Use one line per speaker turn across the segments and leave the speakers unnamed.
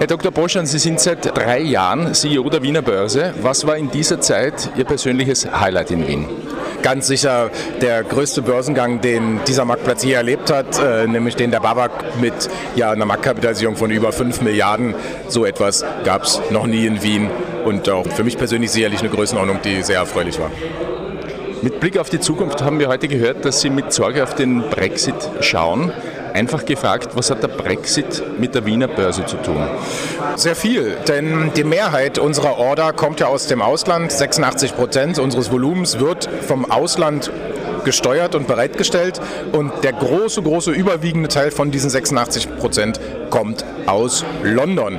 Herr Dr. Boschan, Sie sind seit drei Jahren CEO der Wiener Börse. Was war in dieser Zeit Ihr persönliches Highlight in Wien?
Ganz sicher der größte Börsengang, den dieser Marktplatz je erlebt hat, äh, nämlich den der Babak mit ja, einer Marktkapitalisierung von über 5 Milliarden. So etwas gab es noch nie in Wien und auch für mich persönlich sicherlich eine Größenordnung, die sehr erfreulich war.
Mit Blick auf die Zukunft haben wir heute gehört, dass Sie mit Sorge auf den Brexit schauen. Einfach gefragt, was hat der Brexit mit der Wiener Börse zu tun?
Sehr viel, denn die Mehrheit unserer Order kommt ja aus dem Ausland. 86 Prozent unseres Volumens wird vom Ausland gesteuert und bereitgestellt und der große, große überwiegende Teil von diesen 86 Prozent kommt aus London.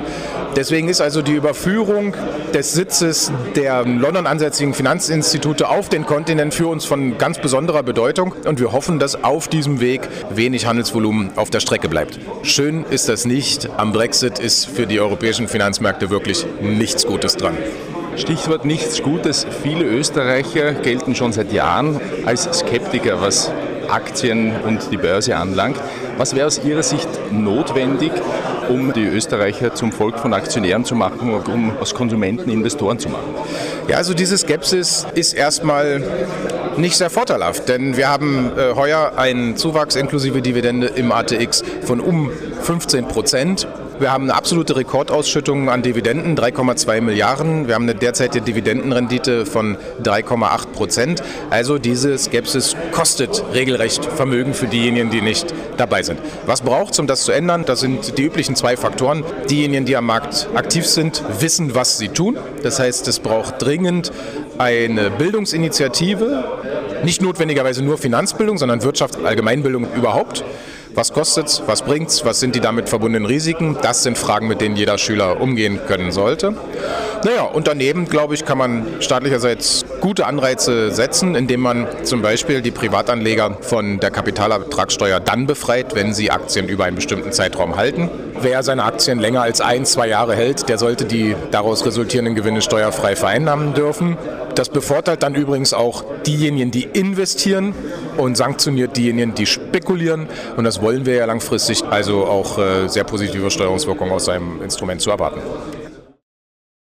Deswegen ist also die Überführung des Sitzes der London ansässigen Finanzinstitute auf den Kontinent für uns von ganz besonderer Bedeutung und wir hoffen, dass auf diesem Weg wenig Handelsvolumen auf der Strecke bleibt. Schön ist das nicht. Am Brexit ist für die europäischen Finanzmärkte wirklich nichts Gutes dran.
Stichwort nichts Gutes. Viele Österreicher gelten schon seit Jahren als Skeptiker, was Aktien und die Börse anlangt. Was wäre aus Ihrer Sicht notwendig, um die Österreicher zum Volk von Aktionären zu machen, um aus Konsumenten Investoren zu machen?
Ja, also diese Skepsis ist erstmal nicht sehr vorteilhaft, denn wir haben äh, heuer einen Zuwachs inklusive Dividende im ATX von um 15 Prozent. Wir haben eine absolute Rekordausschüttung an Dividenden, 3,2 Milliarden. Wir haben eine derzeitige Dividendenrendite von 3,8 Prozent. Also diese Skepsis kostet regelrecht Vermögen für diejenigen, die nicht dabei sind. Was braucht es, um das zu ändern? Das sind die üblichen zwei Faktoren. Diejenigen, die am Markt aktiv sind, wissen, was sie tun. Das heißt, es braucht dringend eine Bildungsinitiative, nicht notwendigerweise nur Finanzbildung, sondern Wirtschaft, Allgemeinbildung überhaupt. Was kostet es? Was bringt es? Was sind die damit verbundenen Risiken? Das sind Fragen, mit denen jeder Schüler umgehen können sollte. Naja, und daneben, glaube ich, kann man staatlicherseits gute Anreize setzen, indem man zum Beispiel die Privatanleger von der Kapitalertragssteuer dann befreit, wenn sie Aktien über einen bestimmten Zeitraum halten. Wer seine Aktien länger als ein, zwei Jahre hält, der sollte die daraus resultierenden Gewinne steuerfrei vereinnahmen dürfen. Das bevorteilt dann übrigens auch diejenigen, die investieren und sanktioniert diejenigen, die spekulieren. Und das wollen wir ja langfristig, also auch äh, sehr positive Steuerungswirkungen aus seinem Instrument zu erwarten.